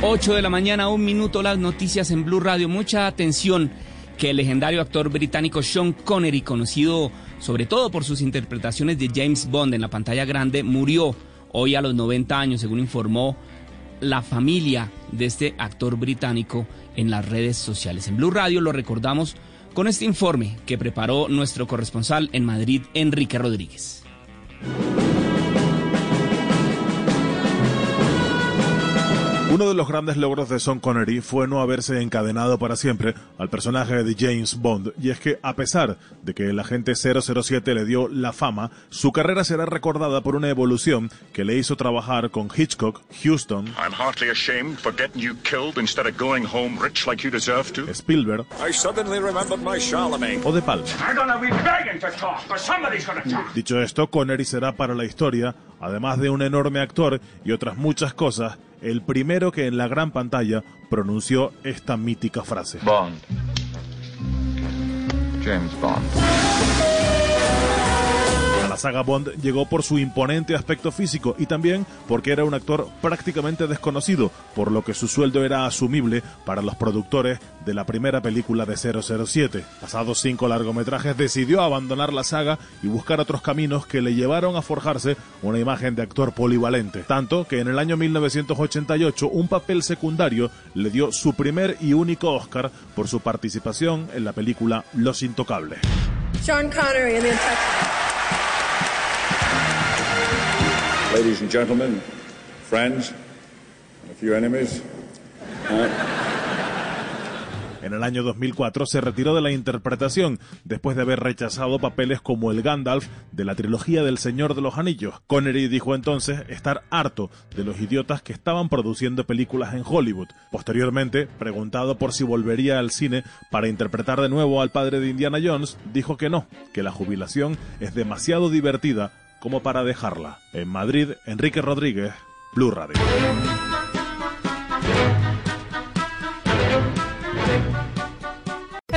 Ocho de la mañana, un minuto, las noticias en Blue Radio. Mucha atención que el legendario actor británico Sean Connery, conocido sobre todo por sus interpretaciones de James Bond en la pantalla grande, murió hoy a los 90 años, según informó la familia de este actor británico en las redes sociales. En Blue Radio lo recordamos con este informe que preparó nuestro corresponsal en Madrid, Enrique Rodríguez. Uno de los grandes logros de Sean Connery fue no haberse encadenado para siempre al personaje de James Bond, y es que a pesar de que el agente 007 le dio la fama, su carrera será recordada por una evolución que le hizo trabajar con Hitchcock, Houston, I'm heartily ashamed for getting you killed instead of going home rich like you deserve to. Spielberg I suddenly remembered my Charlemagne. o De Palma. I'm gonna be begging to talk, but somebody's gonna talk. Dicho esto, Connery será para la historia, además de un enorme actor y otras muchas cosas, el primero que en la gran pantalla pronunció esta mítica frase. Bond. James Bond. Saga Bond llegó por su imponente aspecto físico y también porque era un actor prácticamente desconocido, por lo que su sueldo era asumible para los productores de la primera película de 007. Pasados cinco largometrajes decidió abandonar la saga y buscar otros caminos que le llevaron a forjarse una imagen de actor polivalente. Tanto que en el año 1988 un papel secundario le dio su primer y único Oscar por su participación en la película Los Intocables. Sean Connery Ladies and gentlemen, friends, and a few enemies. En el año 2004 se retiró de la interpretación después de haber rechazado papeles como el Gandalf de la trilogía del Señor de los Anillos. Connery dijo entonces estar harto de los idiotas que estaban produciendo películas en Hollywood. Posteriormente, preguntado por si volvería al cine para interpretar de nuevo al padre de Indiana Jones, dijo que no, que la jubilación es demasiado divertida como para dejarla. En Madrid, Enrique Rodríguez, Blue Radio.